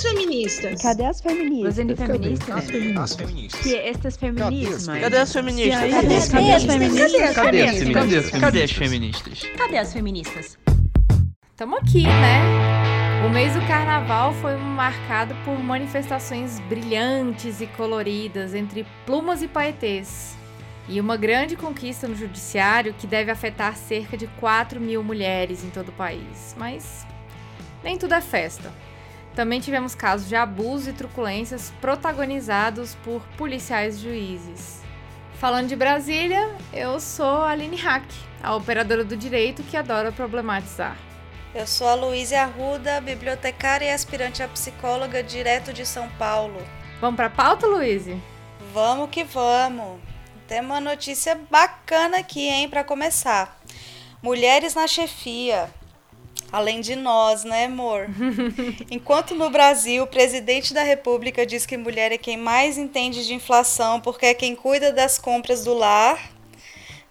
as feministas? Cadê as feministas? Os feministas? As feministas. As feministas. Que estas feminismas? Cadê as feministas? Cadê as feministas? Cadê as feministas? Cadê as feministas? Cadê as feministas? Tamo aqui, né? O mês do carnaval foi marcado por manifestações brilhantes e coloridas entre plumas e paetês. E uma grande conquista no judiciário que deve afetar cerca de 4 mil mulheres em todo o país. Mas nem tudo é festa. Também tivemos casos de abuso e truculências protagonizados por policiais juízes. Falando de Brasília, eu sou a Aline Hack, a operadora do direito que adora problematizar. Eu sou a Luísa Arruda, bibliotecária e aspirante a psicóloga direto de São Paulo. Vamos para a pauta, Luísa? Vamos que vamos. Tem uma notícia bacana aqui, hein, para começar. Mulheres na chefia. Além de nós, né, amor? Enquanto no Brasil o presidente da República diz que mulher é quem mais entende de inflação porque é quem cuida das compras do lar,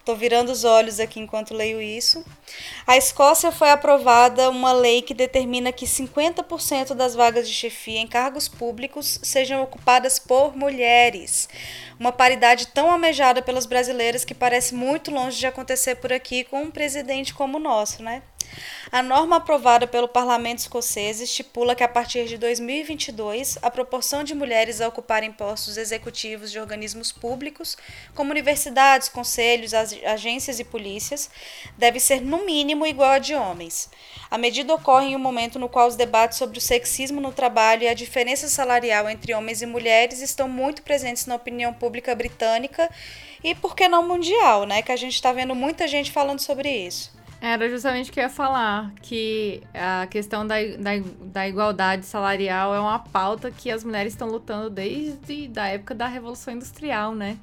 Estou virando os olhos aqui enquanto leio isso. A Escócia foi aprovada uma lei que determina que 50% das vagas de chefia em cargos públicos sejam ocupadas por mulheres. Uma paridade tão almejada pelas brasileiras que parece muito longe de acontecer por aqui com um presidente como o nosso, né? A norma aprovada pelo parlamento escocês estipula que a partir de 2022, a proporção de mulheres a ocuparem postos executivos de organismos públicos, como universidades, conselhos, agências e polícias, deve ser no mínimo igual a de homens. A medida ocorre em um momento no qual os debates sobre o sexismo no trabalho e a diferença salarial entre homens e mulheres estão muito presentes na opinião pública britânica e, por que não mundial, né? Que a gente está vendo muita gente falando sobre isso. Era justamente o que eu ia falar, que a questão da, da, da igualdade salarial é uma pauta que as mulheres estão lutando desde a época da Revolução Industrial, né?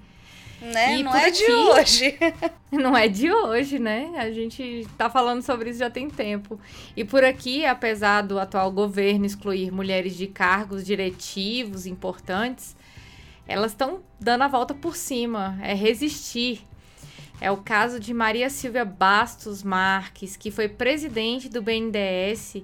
Né? E não é aqui, de hoje. Não é de hoje, né? A gente tá falando sobre isso já tem tempo. E por aqui, apesar do atual governo excluir mulheres de cargos diretivos importantes, elas estão dando a volta por cima. É resistir é o caso de Maria Silvia Bastos Marques, que foi presidente do BNDES.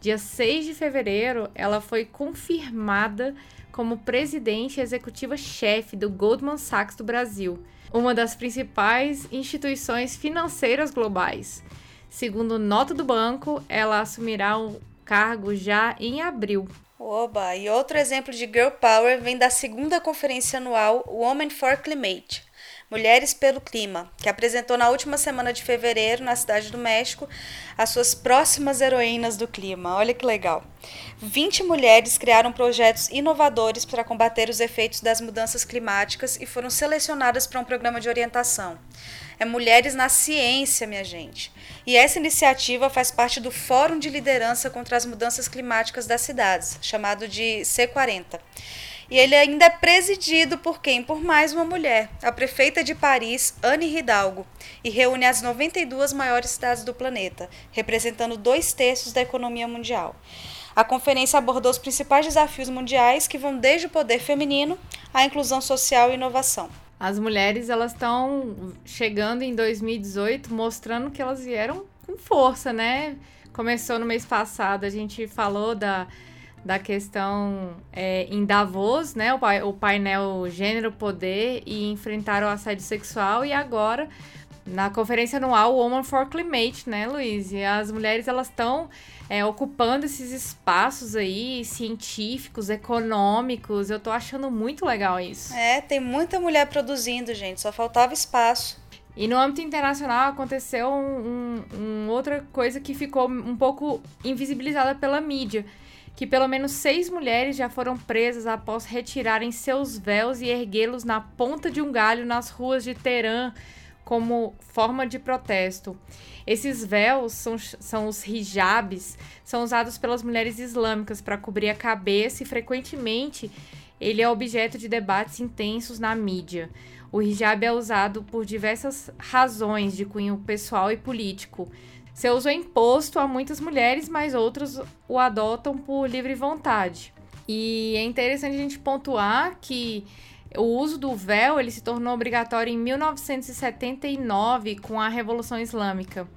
Dia 6 de fevereiro, ela foi confirmada como presidente executiva-chefe do Goldman Sachs do Brasil, uma das principais instituições financeiras globais. Segundo nota do banco, ela assumirá o cargo já em abril. Oba! E outro exemplo de Girl Power vem da segunda conferência anual Women for Climate, Mulheres pelo Clima, que apresentou na última semana de fevereiro, na Cidade do México, as suas próximas heroínas do clima. Olha que legal. 20 mulheres criaram projetos inovadores para combater os efeitos das mudanças climáticas e foram selecionadas para um programa de orientação. É Mulheres na Ciência, minha gente. E essa iniciativa faz parte do Fórum de Liderança contra as Mudanças Climáticas das Cidades, chamado de C40. E ele ainda é presidido por quem? Por mais uma mulher, a prefeita de Paris, Anne Hidalgo, e reúne as 92 maiores cidades do planeta, representando dois terços da economia mundial. A conferência abordou os principais desafios mundiais que vão desde o poder feminino à inclusão social e inovação. As mulheres elas estão chegando em 2018 mostrando que elas vieram com força, né? Começou no mês passado, a gente falou da da questão é, em Davos, né? O, o painel Gênero, Poder e enfrentar o assédio sexual e agora na conferência anual Woman for Climate, né, Luiz? E as mulheres elas estão é, ocupando esses espaços aí científicos, econômicos. Eu tô achando muito legal isso. É, tem muita mulher produzindo, gente. Só faltava espaço. E no âmbito internacional aconteceu um, um, um outra coisa que ficou um pouco invisibilizada pela mídia que pelo menos seis mulheres já foram presas após retirarem seus véus e erguê-los na ponta de um galho nas ruas de Teherã como forma de protesto. Esses véus são, são os hijabs, são usados pelas mulheres islâmicas para cobrir a cabeça e frequentemente ele é objeto de debates intensos na mídia. O hijab é usado por diversas razões de cunho pessoal e político seu uso é imposto a muitas mulheres, mas outros o adotam por livre vontade. E é interessante a gente pontuar que o uso do véu ele se tornou obrigatório em 1979 com a Revolução Islâmica.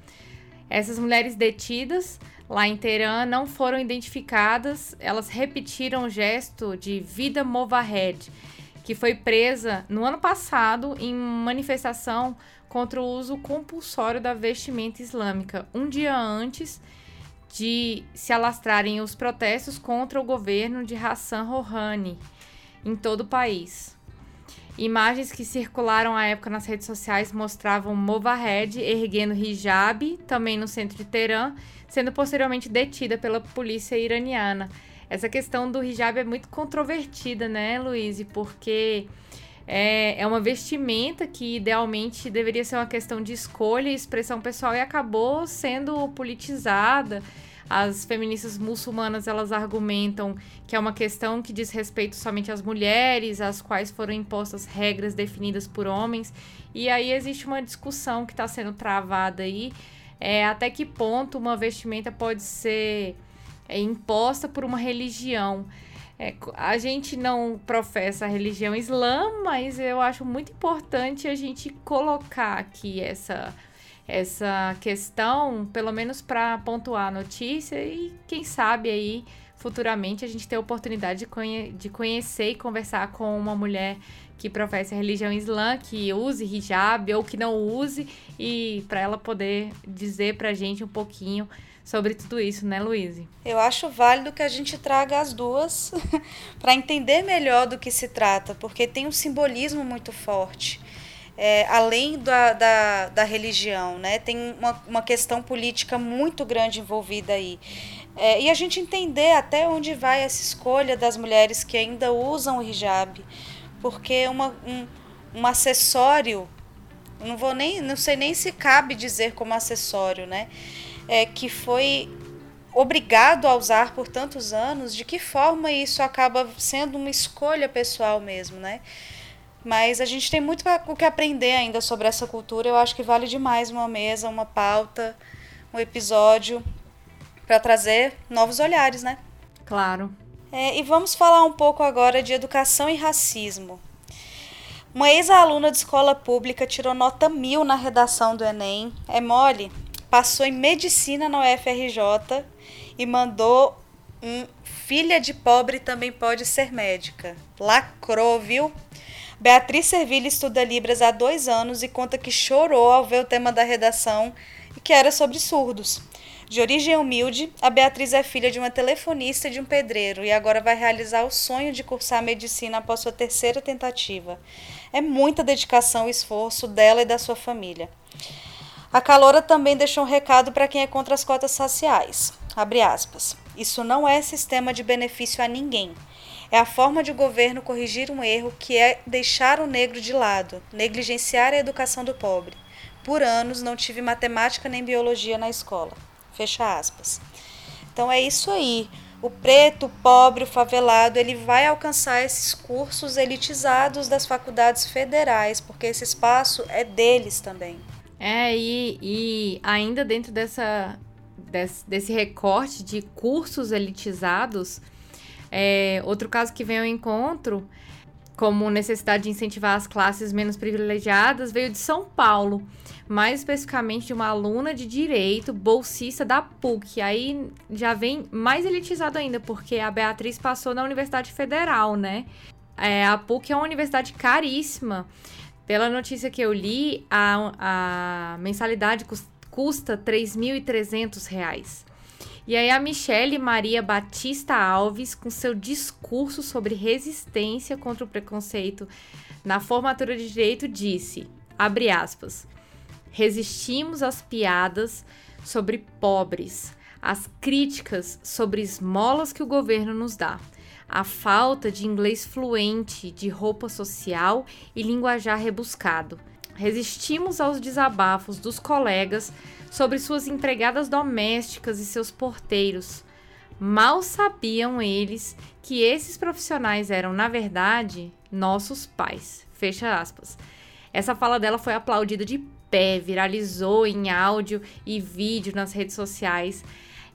Essas mulheres detidas lá em Teherã não foram identificadas. Elas repetiram o gesto de Vida Movahed, que foi presa no ano passado em manifestação contra o uso compulsório da vestimenta islâmica, um dia antes de se alastrarem os protestos contra o governo de Hassan Rouhani em todo o país. Imagens que circularam à época nas redes sociais mostravam Movahed erguendo hijab, também no centro de Teherã, sendo posteriormente detida pela polícia iraniana. Essa questão do hijab é muito controvertida, né, Luiz? Porque é, é uma vestimenta que idealmente deveria ser uma questão de escolha e expressão pessoal e acabou sendo politizada as feministas muçulmanas elas argumentam que é uma questão que diz respeito somente às mulheres, às quais foram impostas regras definidas por homens. E aí existe uma discussão que está sendo travada aí, é, até que ponto uma vestimenta pode ser é, imposta por uma religião. É, a gente não professa a religião islã, mas eu acho muito importante a gente colocar aqui essa essa questão, pelo menos para pontuar a notícia e quem sabe aí futuramente a gente ter a oportunidade de, conhe de conhecer e conversar com uma mulher que professa a religião islã, que use hijab ou que não use, e para ela poder dizer para a gente um pouquinho sobre tudo isso, né, Luiz? Eu acho válido que a gente traga as duas para entender melhor do que se trata, porque tem um simbolismo muito forte é, além da, da, da, religião, né? Tem uma, uma questão política muito grande envolvida aí. É, e a gente entender até onde vai essa escolha das mulheres que ainda usam o hijab, porque uma, um, um acessório, não vou nem, não sei nem se cabe dizer como acessório, né? É, que foi obrigado a usar por tantos anos, de que forma isso acaba sendo uma escolha pessoal mesmo, né? Mas a gente tem muito o que aprender ainda sobre essa cultura. Eu acho que vale demais uma mesa, uma pauta, um episódio para trazer novos olhares, né? Claro. É, e vamos falar um pouco agora de educação e racismo. Uma ex-aluna de escola pública tirou nota mil na redação do Enem. É mole? Passou em medicina na UFRJ e mandou um filha de pobre também pode ser médica. Lacrou, viu? Beatriz Servilha estuda Libras há dois anos e conta que chorou ao ver o tema da redação e que era sobre surdos. De origem humilde, a Beatriz é filha de uma telefonista e de um pedreiro e agora vai realizar o sonho de cursar medicina após sua terceira tentativa. É muita dedicação e esforço dela e da sua família. A Calora também deixou um recado para quem é contra as cotas raciais. Aspas. Isso não é sistema de benefício a ninguém. É a forma de o governo corrigir um erro que é deixar o negro de lado, negligenciar a educação do pobre. Por anos não tive matemática nem biologia na escola. Fecha aspas. Então é isso aí. O preto, o pobre, o favelado, ele vai alcançar esses cursos elitizados das faculdades federais, porque esse espaço é deles também. É, e, e ainda dentro dessa, desse, desse recorte de cursos elitizados, é, outro caso que vem ao encontro, como necessidade de incentivar as classes menos privilegiadas, veio de São Paulo, mais especificamente de uma aluna de direito, bolsista da PUC. Aí já vem mais elitizado ainda, porque a Beatriz passou na Universidade Federal, né? É, a PUC é uma universidade caríssima. Pela notícia que eu li, a, a mensalidade custa R$ 3.300. E aí a Michelle Maria Batista Alves, com seu discurso sobre resistência contra o preconceito na formatura de direito, disse, abre aspas, resistimos às piadas sobre pobres, às críticas sobre esmolas que o governo nos dá, a falta de inglês fluente, de roupa social e linguajar rebuscado. Resistimos aos desabafos dos colegas sobre suas empregadas domésticas e seus porteiros. Mal sabiam eles que esses profissionais eram, na verdade, nossos pais. Fecha aspas. Essa fala dela foi aplaudida de pé, viralizou em áudio e vídeo nas redes sociais.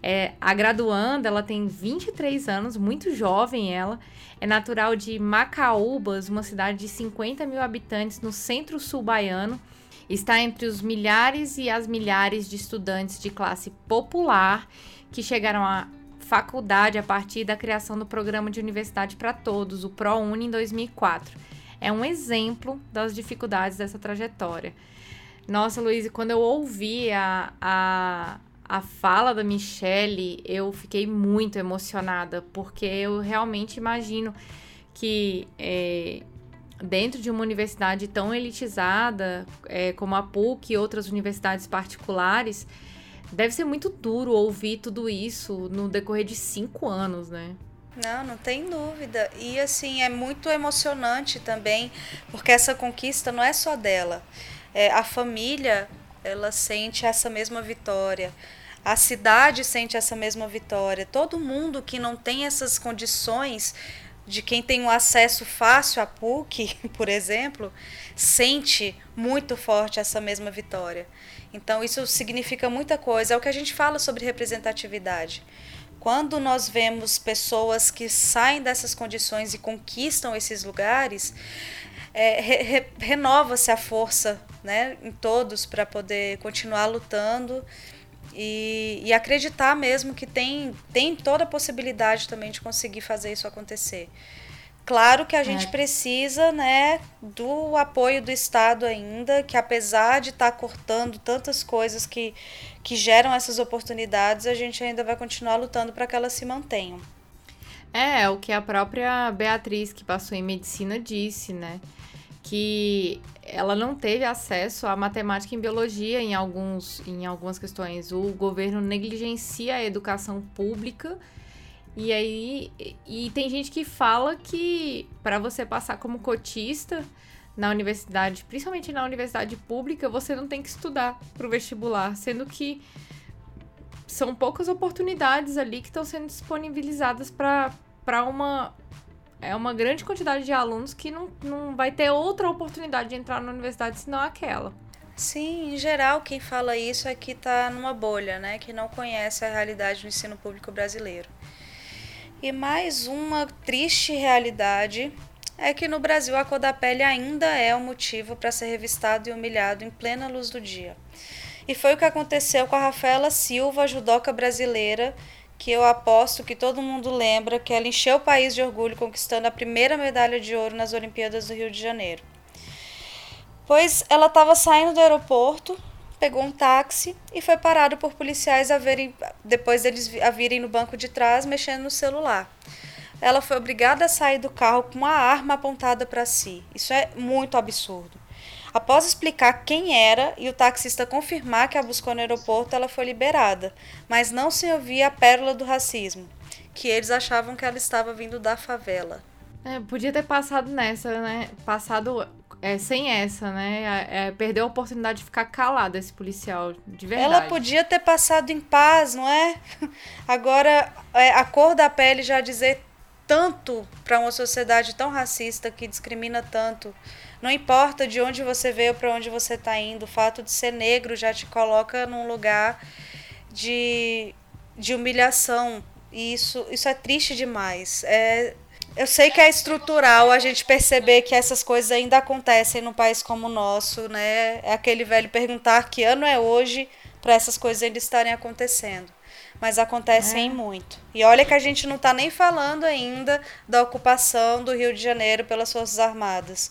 É, a graduanda, ela tem 23 anos, muito jovem ela, é natural de Macaúbas, uma cidade de 50 mil habitantes no centro-sul baiano, está entre os milhares e as milhares de estudantes de classe popular que chegaram à faculdade a partir da criação do Programa de Universidade para Todos, o ProUni, em 2004. É um exemplo das dificuldades dessa trajetória. Nossa, Luiz, quando eu ouvi a, a, a fala da Michelle, eu fiquei muito emocionada, porque eu realmente imagino que é, dentro de uma universidade tão elitizada é, como a PUC e outras universidades particulares, deve ser muito duro ouvir tudo isso no decorrer de cinco anos, né? Não, não tem dúvida. E assim, é muito emocionante também, porque essa conquista não é só dela. É, a família, ela sente essa mesma vitória. A cidade sente essa mesma vitória. Todo mundo que não tem essas condições de quem tem um acesso fácil à PUC, por exemplo, sente muito forte essa mesma vitória. Então, isso significa muita coisa. É o que a gente fala sobre representatividade. Quando nós vemos pessoas que saem dessas condições e conquistam esses lugares, é, re, re, renova-se a força né, em todos para poder continuar lutando e, e, acreditar mesmo que tem, tem toda a possibilidade também de conseguir fazer isso acontecer. Claro que a gente é. precisa né, do apoio do Estado ainda, que apesar de estar tá cortando tantas coisas que, que geram essas oportunidades, a gente ainda vai continuar lutando para que elas se mantenham. É, o que a própria Beatriz, que passou em medicina, disse, né? Que ela não teve acesso à matemática e biologia em, alguns, em algumas questões. O governo negligencia a educação pública. E aí e tem gente que fala que para você passar como cotista na universidade, principalmente na universidade pública, você não tem que estudar para o vestibular, sendo que são poucas oportunidades ali que estão sendo disponibilizadas para uma é uma grande quantidade de alunos que não, não vai ter outra oportunidade de entrar na universidade senão aquela. Sim, em geral, quem fala isso é que está numa bolha, né? Que não conhece a realidade do ensino público brasileiro. E mais uma triste realidade é que no Brasil a cor da pele ainda é um motivo para ser revistado e humilhado em plena luz do dia. E foi o que aconteceu com a Rafaela Silva, judoca brasileira, que eu aposto que todo mundo lembra que ela encheu o país de orgulho conquistando a primeira medalha de ouro nas Olimpíadas do Rio de Janeiro. Pois ela estava saindo do aeroporto, pegou um táxi e foi parado por policiais a verem, depois deles a virem no banco de trás mexendo no celular. Ela foi obrigada a sair do carro com uma arma apontada para si. Isso é muito absurdo. Após explicar quem era e o taxista confirmar que a buscou no aeroporto, ela foi liberada, mas não se ouvia a pérola do racismo, que eles achavam que ela estava vindo da favela. É, podia ter passado nessa, né? Passado é, sem essa, né? É, perdeu a oportunidade de ficar calada esse policial, de verdade. Ela podia ter passado em paz, não é? Agora, é, a cor da pele já dizer tanto para uma sociedade tão racista que discrimina tanto. Não importa de onde você veio, para onde você está indo, o fato de ser negro já te coloca num lugar de, de humilhação. E isso, isso é triste demais. É, eu sei que é estrutural a gente perceber que essas coisas ainda acontecem num país como o nosso, né? É aquele velho perguntar que ano é hoje para essas coisas ainda estarem acontecendo. Mas acontecem é. muito. E olha que a gente não está nem falando ainda da ocupação do Rio de Janeiro pelas Forças Armadas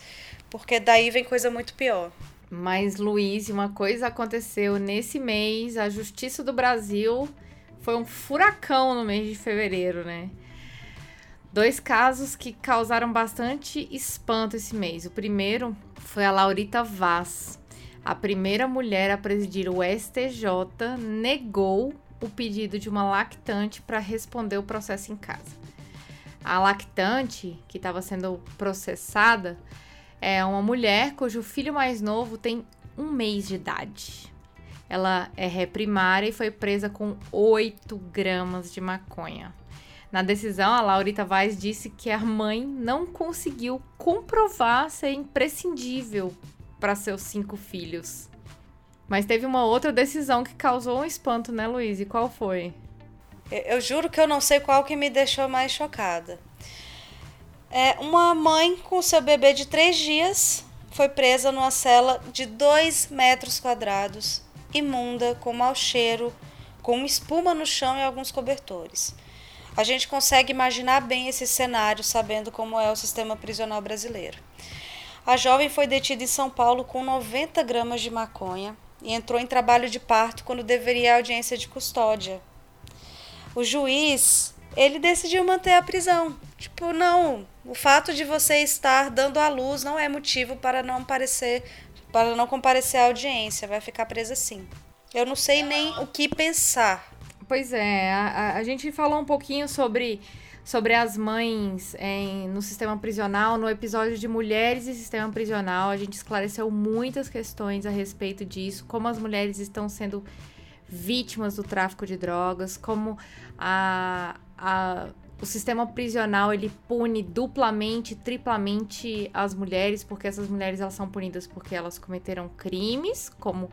porque daí vem coisa muito pior. Mas, Luiz, uma coisa aconteceu nesse mês: a Justiça do Brasil foi um furacão no mês de fevereiro, né? Dois casos que causaram bastante espanto esse mês. O primeiro foi a Laurita Vaz. A primeira mulher a presidir o STJ negou o pedido de uma lactante para responder o processo em casa. A lactante, que estava sendo processada, é uma mulher cujo filho mais novo tem um mês de idade. Ela é ré primária e foi presa com 8 gramas de maconha. Na decisão, a Laurita Vaz disse que a mãe não conseguiu comprovar ser imprescindível para seus cinco filhos. Mas teve uma outra decisão que causou um espanto, né, Luiz? E qual foi? Eu juro que eu não sei qual que me deixou mais chocada. É, uma mãe com seu bebê de três dias foi presa numa cela de dois metros quadrados, imunda, com mau cheiro, com espuma no chão e alguns cobertores. A gente consegue imaginar bem esse cenário sabendo como é o sistema prisional brasileiro. A jovem foi detida em São Paulo com 90 gramas de maconha e entrou em trabalho de parto quando deveria a audiência de custódia. O juiz, ele decidiu manter a prisão. Tipo, não, o fato de você estar dando à luz não é motivo para não aparecer, para não comparecer à audiência, vai ficar presa sim. Eu não sei nem o que pensar. Pois é, a, a gente falou um pouquinho sobre sobre as mães em, no sistema prisional, no episódio de Mulheres e Sistema Prisional. A gente esclareceu muitas questões a respeito disso, como as mulheres estão sendo vítimas do tráfico de drogas, como a, a, o sistema prisional ele pune duplamente, triplamente as mulheres, porque essas mulheres elas são punidas porque elas cometeram crimes, como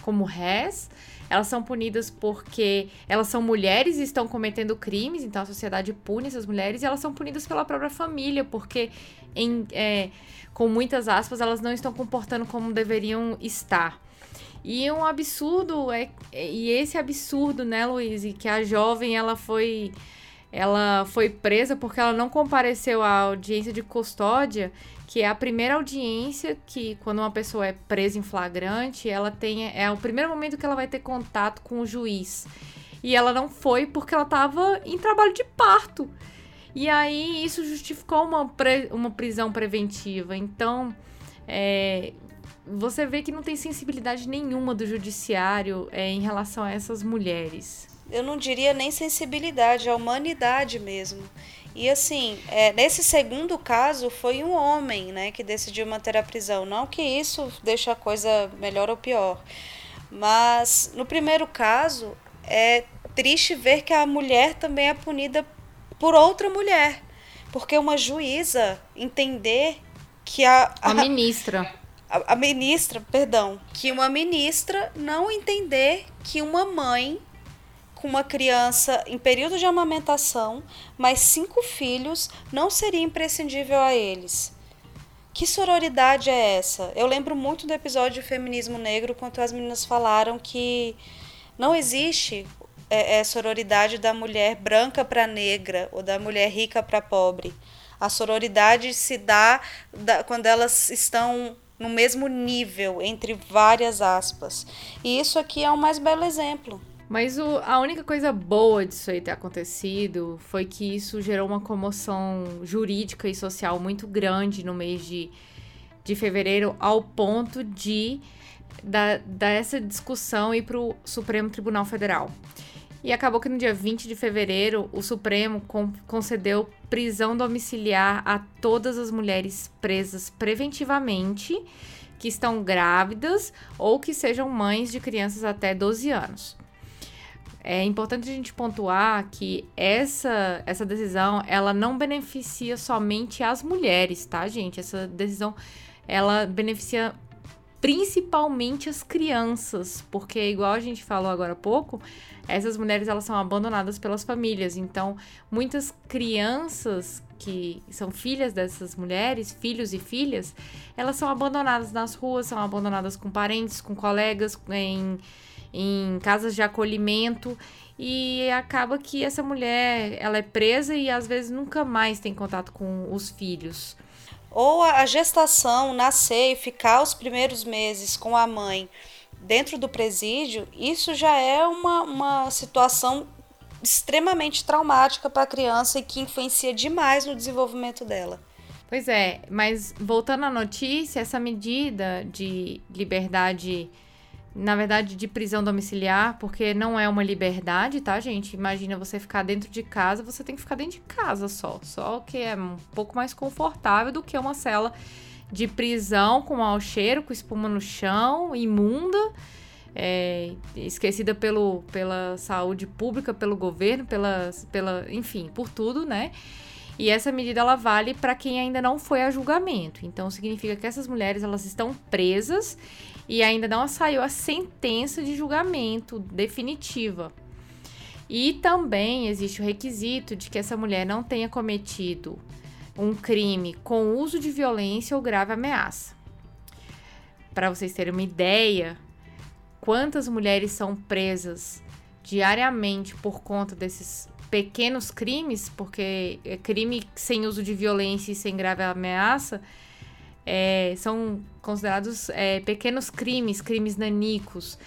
como réis. Elas são punidas porque elas são mulheres e estão cometendo crimes, então a sociedade pune essas mulheres, e elas são punidas pela própria família, porque, em, é, com muitas aspas, elas não estão comportando como deveriam estar. E um absurdo é e esse absurdo, né, Luiz, que a jovem ela foi ela foi presa porque ela não compareceu à audiência de custódia que é a primeira audiência que, quando uma pessoa é presa em flagrante, ela tem. É o primeiro momento que ela vai ter contato com o juiz. E ela não foi porque ela estava em trabalho de parto. E aí isso justificou uma, pre, uma prisão preventiva. Então, é, você vê que não tem sensibilidade nenhuma do judiciário é, em relação a essas mulheres. Eu não diria nem sensibilidade, é humanidade mesmo. E assim, é, nesse segundo caso, foi um homem né, que decidiu manter a prisão. Não que isso deixe a coisa melhor ou pior. Mas no primeiro caso, é triste ver que a mulher também é punida por outra mulher. Porque uma juíza entender que a. A, a ministra. A, a ministra, perdão. Que uma ministra não entender que uma mãe com uma criança em período de amamentação, mais cinco filhos, não seria imprescindível a eles. Que sororidade é essa? Eu lembro muito do episódio de Feminismo Negro, quando as meninas falaram que não existe é, é, sororidade da mulher branca para negra ou da mulher rica para pobre. A sororidade se dá quando elas estão no mesmo nível, entre várias aspas. E isso aqui é o mais belo exemplo. Mas o, a única coisa boa disso aí ter acontecido foi que isso gerou uma comoção jurídica e social muito grande no mês de, de fevereiro, ao ponto de da, dessa discussão ir para o Supremo Tribunal Federal. E acabou que no dia 20 de fevereiro, o Supremo concedeu prisão domiciliar a todas as mulheres presas preventivamente que estão grávidas ou que sejam mães de crianças até 12 anos. É importante a gente pontuar que essa, essa decisão, ela não beneficia somente as mulheres, tá, gente? Essa decisão, ela beneficia principalmente as crianças, porque igual a gente falou agora há pouco, essas mulheres elas são abandonadas pelas famílias. Então, muitas crianças que são filhas dessas mulheres, filhos e filhas, elas são abandonadas nas ruas, são abandonadas com parentes, com colegas, em em casas de acolhimento e acaba que essa mulher ela é presa e às vezes nunca mais tem contato com os filhos. Ou a gestação, nascer e ficar os primeiros meses com a mãe dentro do presídio, isso já é uma, uma situação extremamente traumática para a criança e que influencia demais no desenvolvimento dela. Pois é, mas voltando à notícia, essa medida de liberdade na verdade, de prisão domiciliar, porque não é uma liberdade, tá, gente? Imagina você ficar dentro de casa, você tem que ficar dentro de casa só. Só que é um pouco mais confortável do que uma cela de prisão com mau cheiro, com espuma no chão, imunda, é, esquecida pelo, pela saúde pública, pelo governo, pela, pela, enfim, por tudo, né? E essa medida ela vale para quem ainda não foi a julgamento. Então significa que essas mulheres elas estão presas e ainda não saiu a sentença de julgamento definitiva. E também existe o requisito de que essa mulher não tenha cometido um crime com uso de violência ou grave ameaça. Para vocês terem uma ideia, quantas mulheres são presas diariamente por conta desses pequenos crimes, porque é crime sem uso de violência e sem grave ameaça, é, são considerados é, pequenos crimes, crimes nanicos.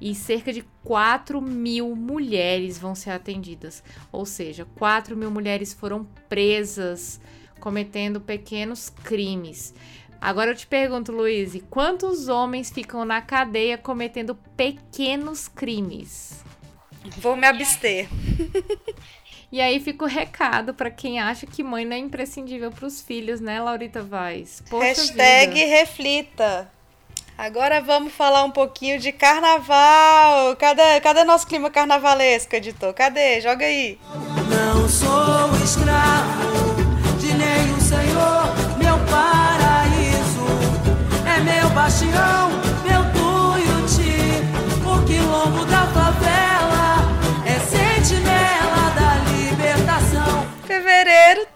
E cerca de 4 mil mulheres vão ser atendidas. Ou seja, 4 mil mulheres foram presas cometendo pequenos crimes. Agora eu te pergunto, Luiz, quantos homens ficam na cadeia cometendo pequenos crimes? Vou me abster. E aí fica o recado para quem acha que mãe não é imprescindível para os filhos, né, Laurita Vaz? Poxa Hashtag vida. reflita. Agora vamos falar um pouquinho de carnaval. Cadê, cadê nosso clima carnavalesco, editor? Cadê? Joga aí. Não sou escravo de nenhum senhor, meu paraíso é meu bastião,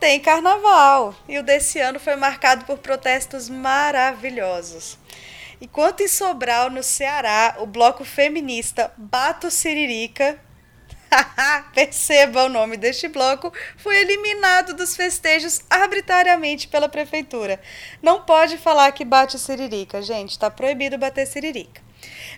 tem carnaval e o desse ano foi marcado por protestos maravilhosos. Enquanto em Sobral, no Ceará, o bloco feminista Bato Siririca, perceba o nome deste bloco, foi eliminado dos festejos arbitrariamente pela prefeitura. Não pode falar que bate siririca, gente, está proibido bater siririca.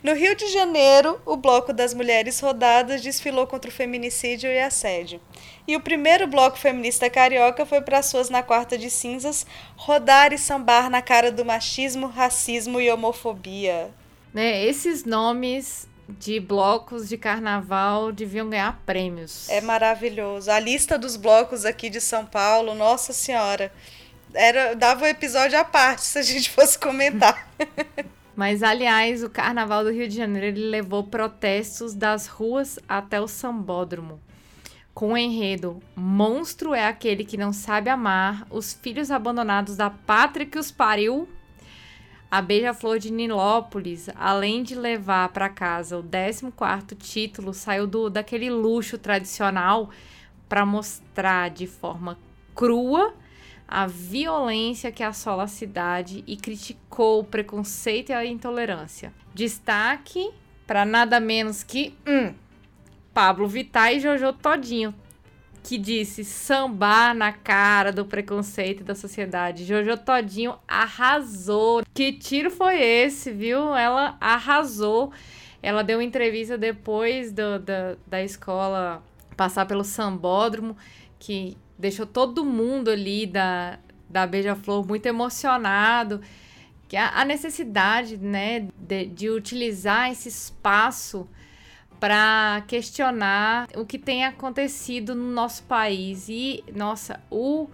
No Rio de Janeiro, o Bloco das Mulheres Rodadas desfilou contra o feminicídio e assédio. E o primeiro bloco feminista carioca foi para suas na quarta de cinzas rodar e sambar na cara do machismo, racismo e homofobia. Né, esses nomes de blocos de carnaval deviam ganhar prêmios. É maravilhoso. A lista dos blocos aqui de São Paulo, nossa senhora, era dava um episódio à parte se a gente fosse comentar. Mas, aliás, o Carnaval do Rio de Janeiro levou protestos das ruas até o sambódromo. Com o enredo Monstro é aquele que não sabe amar, os filhos abandonados da pátria que os pariu. A Beija-Flor de Nilópolis, além de levar para casa o 14º título, saiu do daquele luxo tradicional para mostrar de forma crua a violência que assola a cidade e criticou o preconceito e a intolerância. Destaque para nada menos que hum, Pablo Vittar e Jojo Todinho, que disse sambar na cara do preconceito da sociedade. Jojo Todinho arrasou. Que tiro foi esse, viu? Ela arrasou. Ela deu uma entrevista depois do, da, da escola passar pelo sambódromo, que deixou todo mundo ali da, da Beija-Flor muito emocionado. Que a, a necessidade, né, de, de utilizar esse espaço para questionar o que tem acontecido no nosso país. E, nossa, o,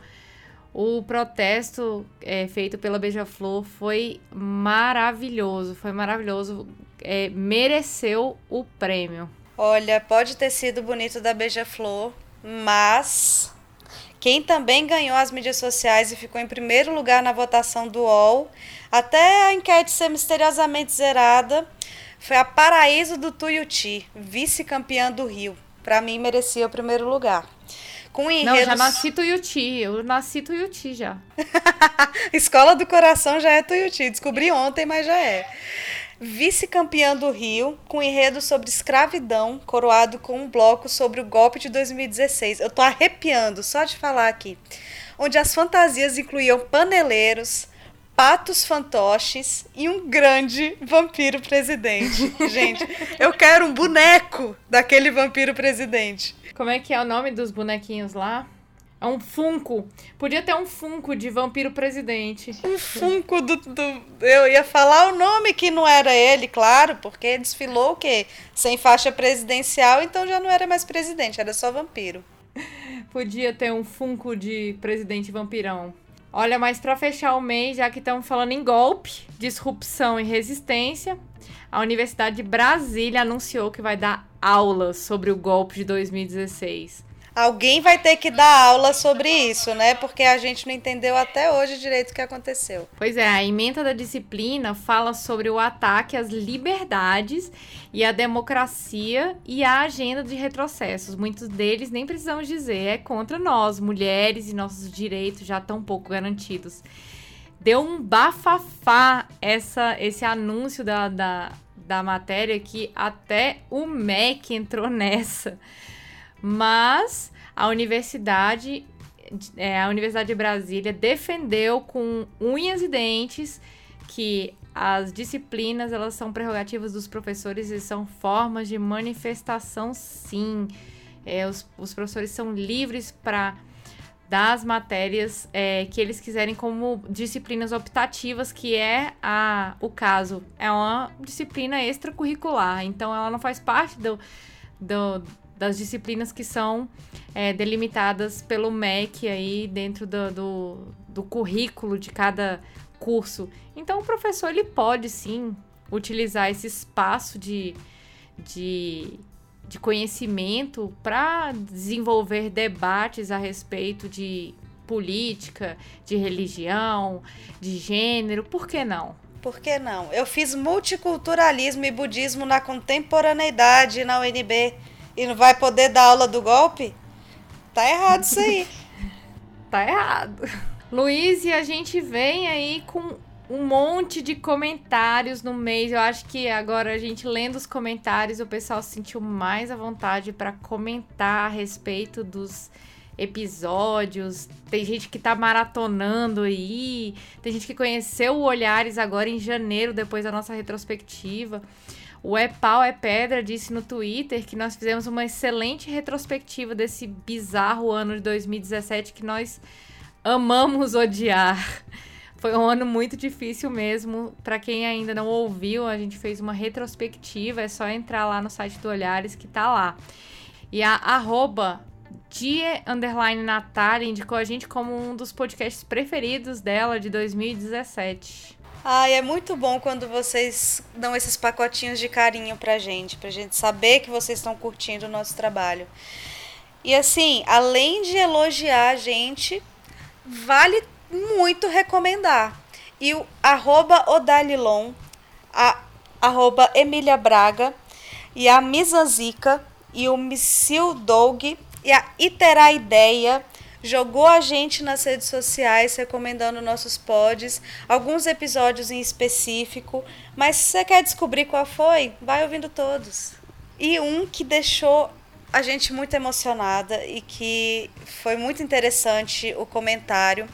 o protesto é, feito pela Beija-Flor foi maravilhoso. Foi maravilhoso. É, mereceu o prêmio. Olha, pode ter sido bonito da Beija-Flor, mas quem também ganhou as mídias sociais e ficou em primeiro lugar na votação do UOL, até a enquete ser misteriosamente zerada, foi a Paraíso do Tuiuti, vice-campeã do Rio. Para mim, merecia o primeiro lugar. Com enredos... Não, já nasci Tuiuti. Eu nasci Tuiuti já. Escola do Coração já é Tuiuti. Descobri ontem, mas já é vice-campeã do Rio, com enredo sobre escravidão, coroado com um bloco sobre o golpe de 2016. Eu tô arrepiando só de falar aqui. Onde as fantasias incluíam paneleiros, patos fantoches e um grande vampiro presidente. Gente, eu quero um boneco daquele vampiro presidente. Como é que é o nome dos bonequinhos lá? É um Funko. Podia ter um Funko de vampiro presidente. Um Funko do, do, Eu ia falar o nome que não era ele, claro, porque desfilou o quê? Sem faixa presidencial, então já não era mais presidente, era só vampiro. Podia ter um Funko de presidente vampirão. Olha, mas para fechar o mês, já que estamos falando em golpe, disrupção e resistência, a Universidade de Brasília anunciou que vai dar aulas sobre o golpe de 2016. Alguém vai ter que dar aula sobre isso, né? Porque a gente não entendeu até hoje direito o que aconteceu. Pois é, a emenda da disciplina fala sobre o ataque às liberdades e à democracia e à agenda de retrocessos. Muitos deles, nem precisamos dizer, é contra nós, mulheres, e nossos direitos já tão pouco garantidos. deu um bafafá essa, esse anúncio da, da, da matéria que até o MEC entrou nessa. Mas a universidade, é, a Universidade de Brasília defendeu com unhas e dentes que as disciplinas elas são prerrogativas dos professores e são formas de manifestação, sim. É, os, os professores são livres para das matérias é, que eles quiserem como disciplinas optativas, que é a, o caso. É uma disciplina extracurricular, então ela não faz parte do, do das disciplinas que são é, delimitadas pelo MEC aí dentro do, do, do currículo de cada curso. Então o professor ele pode sim utilizar esse espaço de, de de conhecimento para desenvolver debates a respeito de política, de religião, de gênero, por que não? Por que não? Eu fiz multiculturalismo e budismo na contemporaneidade na UNB e não vai poder dar aula do golpe? Tá errado isso aí. tá errado. Luiz, e a gente vem aí com um monte de comentários no mês. Eu acho que agora a gente lendo os comentários, o pessoal se sentiu mais à vontade para comentar a respeito dos episódios. Tem gente que tá maratonando aí. Tem gente que conheceu o Olhares agora em janeiro, depois da nossa retrospectiva. O É Pau é Pedra disse no Twitter que nós fizemos uma excelente retrospectiva desse bizarro ano de 2017 que nós amamos odiar. Foi um ano muito difícil mesmo. Para quem ainda não ouviu, a gente fez uma retrospectiva. É só entrar lá no site do Olhares que tá lá. E a arroba Die Underline Natália indicou a gente como um dos podcasts preferidos dela de 2017. Ai, é muito bom quando vocês dão esses pacotinhos de carinho pra gente, pra gente saber que vocês estão curtindo o nosso trabalho. E assim, além de elogiar a gente, vale muito recomendar. E o arroba Odalilon, a arroba Emília Braga, e a Misazica, e o Missil Doug, e a Iterá Ideia, jogou a gente nas redes sociais recomendando nossos pods, alguns episódios em específico, mas se você quer descobrir qual foi, vai ouvindo todos. E um que deixou a gente muito emocionada e que foi muito interessante o comentário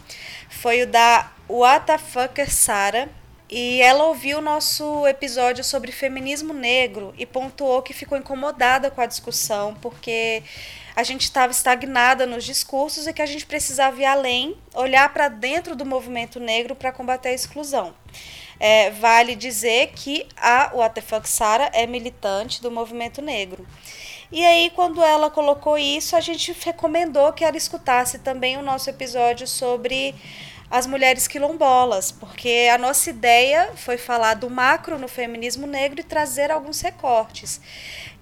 foi o da What the Fucker Sara. E ela ouviu o nosso episódio sobre feminismo negro e pontuou que ficou incomodada com a discussão, porque a gente estava estagnada nos discursos e que a gente precisava ir além, olhar para dentro do movimento negro para combater a exclusão. É, vale dizer que a What the Fuck Sara é militante do movimento negro. E aí, quando ela colocou isso, a gente recomendou que ela escutasse também o nosso episódio sobre as mulheres quilombolas, porque a nossa ideia foi falar do macro no feminismo negro e trazer alguns recortes.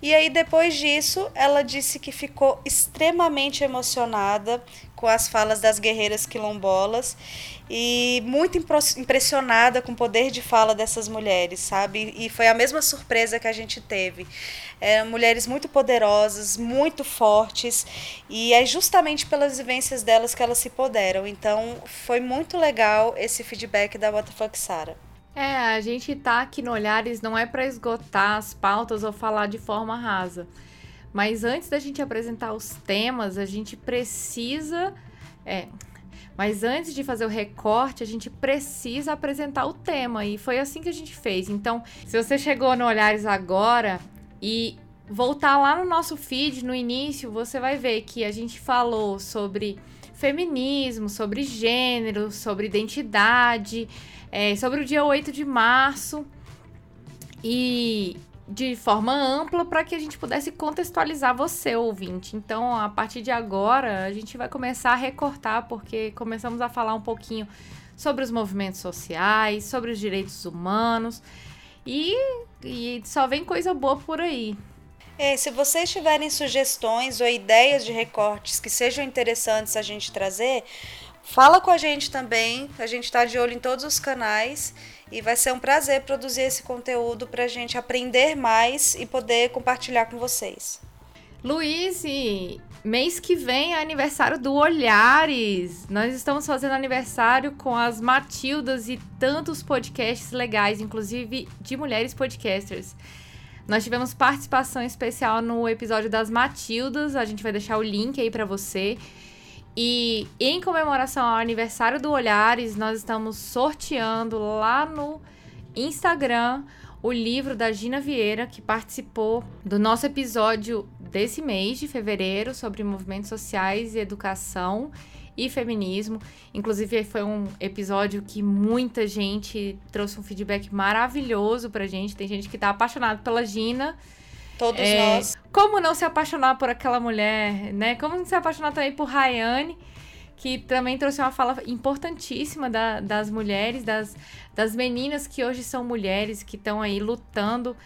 E aí, depois disso, ela disse que ficou extremamente emocionada com as falas das guerreiras quilombolas e muito impressionada com o poder de fala dessas mulheres, sabe? E foi a mesma surpresa que a gente teve. Eram mulheres muito poderosas, muito fortes, e é justamente pelas vivências delas que elas se poderam. Então, foi muito legal esse feedback da WTF Sara. É, a gente tá aqui no Olhares não é para esgotar as pautas ou falar de forma rasa. Mas antes da gente apresentar os temas, a gente precisa. É, mas antes de fazer o recorte, a gente precisa apresentar o tema. E foi assim que a gente fez. Então, se você chegou no Olhares agora e voltar lá no nosso feed, no início, você vai ver que a gente falou sobre feminismo, sobre gênero, sobre identidade, é, sobre o dia 8 de março. E de forma ampla para que a gente pudesse contextualizar você, ouvinte. Então, a partir de agora, a gente vai começar a recortar, porque começamos a falar um pouquinho sobre os movimentos sociais, sobre os direitos humanos e, e só vem coisa boa por aí. É, se vocês tiverem sugestões ou ideias de recortes que sejam interessantes a gente trazer, fala com a gente também. A gente está de olho em todos os canais e vai ser um prazer produzir esse conteúdo para a gente aprender mais e poder compartilhar com vocês. Luiz, mês que vem é aniversário do Olhares. Nós estamos fazendo aniversário com as Matildas e tantos podcasts legais, inclusive de mulheres podcasters. Nós tivemos participação especial no episódio das Matildas, a gente vai deixar o link aí para você. E em comemoração ao aniversário do Olhares, nós estamos sorteando lá no Instagram o livro da Gina Vieira, que participou do nosso episódio desse mês de fevereiro sobre movimentos sociais e educação e feminismo. Inclusive, foi um episódio que muita gente trouxe um feedback maravilhoso pra gente. Tem gente que tá apaixonado pela Gina. Todos É, nós. Como não se apaixonar por aquela mulher, né? Como não se apaixonar também por Rayane, que também trouxe uma fala importantíssima da- das mulheres, das, das meninas que hoje são mulheres, que estão aí lutando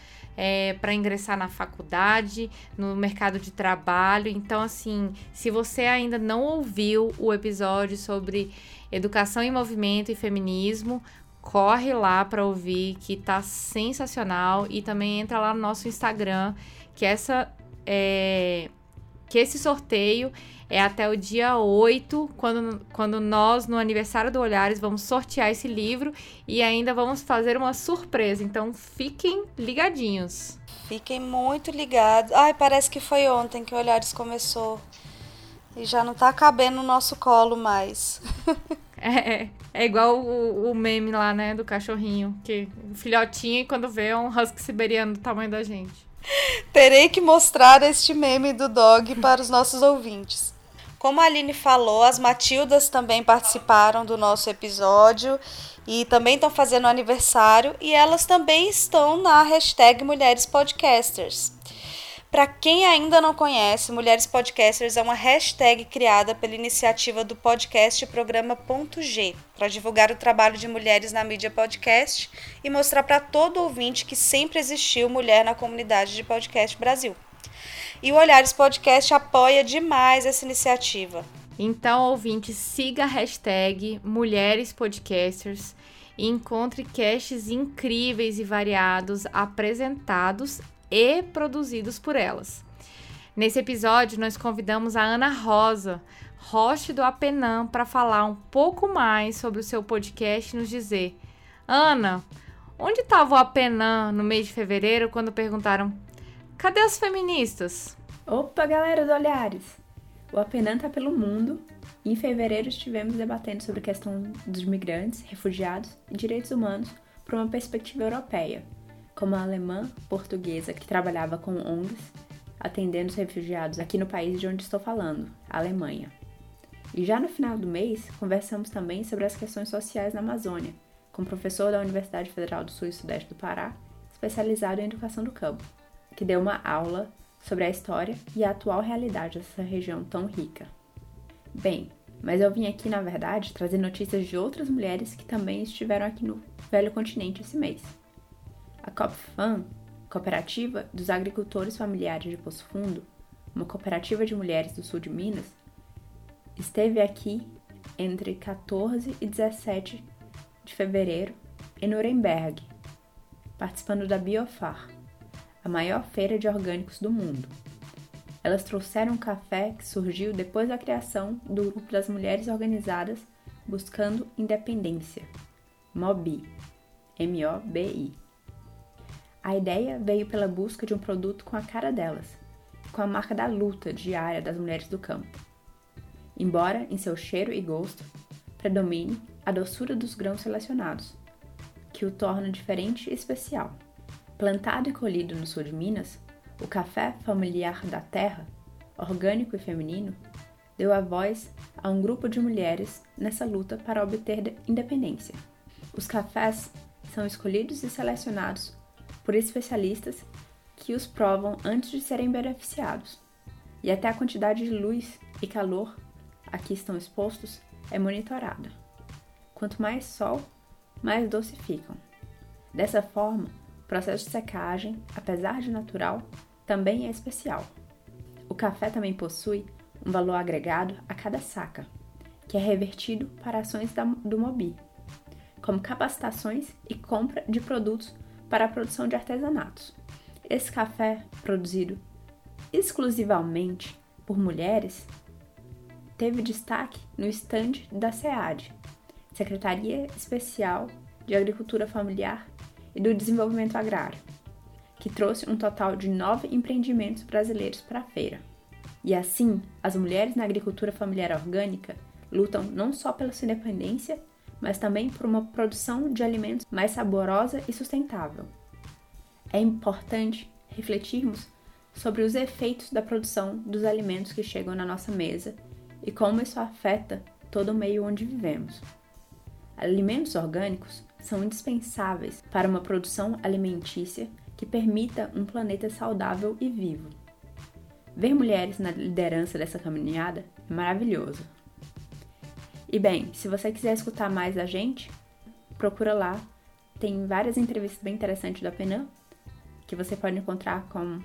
para ingressar na faculdade, no mercado de trabalho. Então, assim, se você ainda não ouviu o episódio sobre educação em movimento e feminismo, corre lá para ouvir, que tá sensacional. E também entra lá no nosso Instagram, que essa é, que esse sorteio é até o dia 8, quando, quando nós, no aniversário do Olhares, vamos sortear esse livro e ainda vamos fazer uma surpresa. Então fiquem ligadinhos. Fiquem muito ligados. Ai, parece que foi ontem que o Olhares começou. E já não tá cabendo no nosso colo mais. É, é igual o, o meme lá, né, do cachorrinho, que o filhotinho, quando vê, é um husky siberiano do tamanho da gente. Terei que mostrar este meme do dog para os nossos ouvintes. Como a Aline falou, as Matildas também participaram do nosso episódio e também estão fazendo aniversário e elas também estão na hashtag Mulheres Podcasters. Para quem ainda não conhece, Mulheres Podcasters é uma hashtag criada pela iniciativa do podcast Programa Ponto G, para divulgar o trabalho de mulheres na mídia podcast e mostrar para todo ouvinte que sempre existiu mulher na comunidade de podcast Brasil. E o Olhares Podcast apoia demais essa iniciativa. Então, ouvinte, siga a hashtag Mulheres Podcasters e encontre casts incríveis e variados apresentados e produzidos por elas. Nesse episódio, nós convidamos a Ana Rosa, host do Apenam, para falar um pouco mais sobre o seu podcast e nos dizer: Ana, onde estava o Apenam no mês de fevereiro quando perguntaram: cadê as feministas? Opa, galera do Olhares! O Apenan tá pelo mundo em fevereiro estivemos debatendo sobre a questão dos migrantes, refugiados e direitos humanos por uma perspectiva europeia, como a alemã portuguesa que trabalhava com ONGs atendendo os refugiados aqui no país de onde estou falando, a Alemanha. E já no final do mês, conversamos também sobre as questões sociais na Amazônia, com o professor da Universidade Federal do Sul e Sudeste do Pará, especializado em educação do campo, que deu uma aula sobre a história e a atual realidade dessa região tão rica. Bem, mas eu vim aqui, na verdade, trazer notícias de outras mulheres que também estiveram aqui no velho continente esse mês. A COPFAM, Cooperativa dos Agricultores Familiares de Poço Fundo, uma cooperativa de mulheres do sul de Minas, esteve aqui entre 14 e 17 de fevereiro em Nuremberg, participando da Biofar, a maior feira de orgânicos do mundo. Elas trouxeram um café que surgiu depois da criação do grupo das mulheres organizadas buscando independência, MOBI, M-O-B-I. A ideia veio pela busca de um produto com a cara delas, com a marca da luta diária das mulheres do campo. Embora em seu cheiro e gosto predomine a doçura dos grãos selecionados, que o torna diferente e especial. Plantado e colhido no sul de Minas, o café familiar da terra, orgânico e feminino, deu a voz a um grupo de mulheres nessa luta para obter independência. Os cafés são escolhidos e selecionados por especialistas que os provam antes de serem beneficiados, e até a quantidade de luz e calor a que estão expostos é monitorada. Quanto mais sol, mais doce ficam. Dessa forma, o processo de secagem, apesar de natural, também é especial. O café também possui um valor agregado a cada saca, que é revertido para ações da, do Mobi, como capacitações e compra de produtos para a produção de artesanatos. Esse café, produzido exclusivamente por mulheres teve destaque no estande da SEAD, Secretaria Especial de Agricultura Familiar e do Desenvolvimento Agrário, que trouxe um total de nove empreendimentos brasileiros para a feira. E assim, as mulheres na agricultura familiar orgânica lutam não só pela sua independência, mas também por uma produção de alimentos mais saborosa e sustentável. É importante refletirmos sobre os efeitos da produção dos alimentos que chegam na nossa mesa e como isso afeta todo o meio onde vivemos. Alimentos orgânicos são indispensáveis para uma produção alimentícia que permita um planeta saudável e vivo. Ver mulheres na liderança dessa caminhada é maravilhoso. E bem, se você quiser escutar mais da gente, procura lá. Tem várias entrevistas bem interessantes da Penan, que você pode encontrar com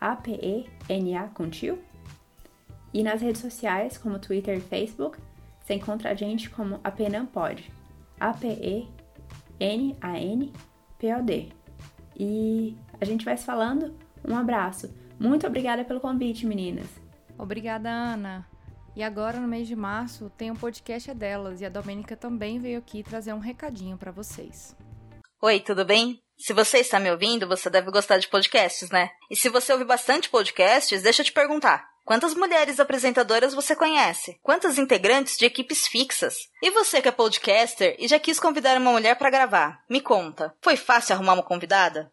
APENA com tio. E nas redes sociais, como Twitter e Facebook, você encontra a gente como Apenan Pod. A-P-E-N-A-N-P-O-D. E a gente vai se falando. Um abraço. Muito obrigada pelo convite, meninas. Obrigada, Ana. E agora, no mês de março, tem um podcast delas e a Domênica também veio aqui trazer um recadinho para vocês. Oi, tudo bem? Se você está me ouvindo, você deve gostar de podcasts, né? E se você ouve bastante podcasts, deixa eu te perguntar. Quantas mulheres apresentadoras você conhece? Quantas integrantes de equipes fixas? E você que é podcaster e já quis convidar uma mulher para gravar? Me conta. Foi fácil arrumar uma convidada?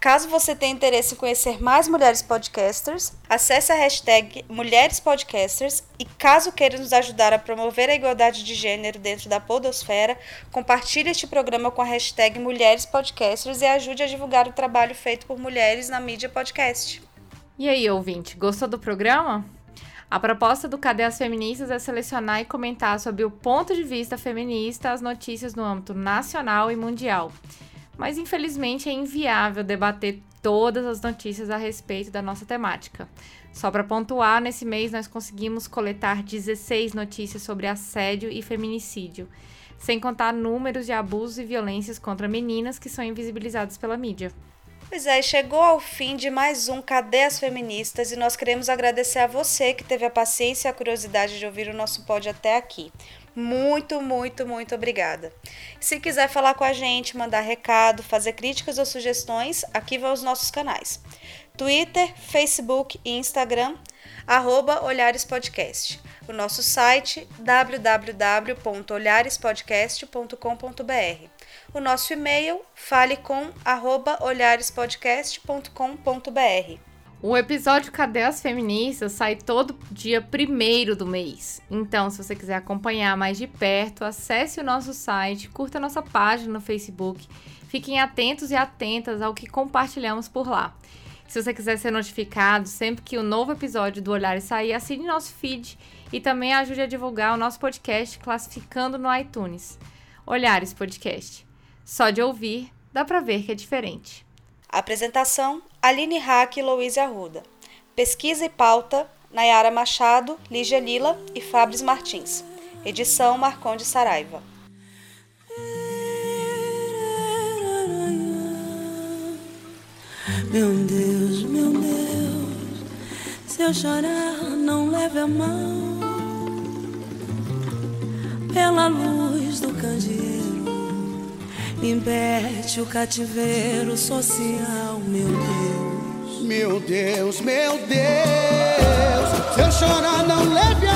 Caso você tenha interesse em conhecer mais mulheres podcasters, acesse a hashtag Mulheres Podcasters e caso queira nos ajudar a promover a igualdade de gênero dentro da podosfera, compartilhe este programa com a hashtag Mulheres Podcasters e ajude a divulgar o trabalho feito por mulheres na mídia podcast. E aí, ouvinte, gostou do programa? A proposta do Cadê as Feministas é selecionar e comentar sobre o ponto de vista feminista as notícias no âmbito nacional e mundial mas infelizmente é inviável debater todas as notícias a respeito da nossa temática. Só para pontuar, nesse mês nós conseguimos coletar 16 notícias sobre assédio e feminicídio, sem contar números de abusos e violências contra meninas que são invisibilizados pela mídia. Pois é, chegou ao fim de mais um Cadê as Feministas e nós queremos agradecer a você que teve a paciência e a curiosidade de ouvir o nosso pod até aqui. Muito, muito, muito obrigada. Se quiser falar com a gente, mandar recado, fazer críticas ou sugestões, aqui vão os nossos canais: Twitter, Facebook e Instagram, arroba Olhares Podcast. O nosso site www.olharespodcast.com.br. O nosso e-mail falecom@olharespodcast.com.br. O episódio Cadê as Feministas sai todo dia primeiro do mês. Então, se você quiser acompanhar mais de perto, acesse o nosso site, curta nossa página no Facebook. Fiquem atentos e atentas ao que compartilhamos por lá. Se você quiser ser notificado sempre que o um novo episódio do Olhar sair, assine nosso feed e também ajude a divulgar o nosso podcast classificando no iTunes. Olhares Podcast. Só de ouvir, dá pra ver que é diferente. Apresentação: Aline Hack e Louise Arruda. Pesquisa e pauta: Nayara Machado, Lígia Lila e Fabris Martins. Edição: Marconde Saraiva. Meu Deus, meu Deus, se eu chorar, não leve a mão. Pela luz do candeeiro impede o cativeiro social, meu Deus. Meu Deus, meu Deus, se eu chorar não leve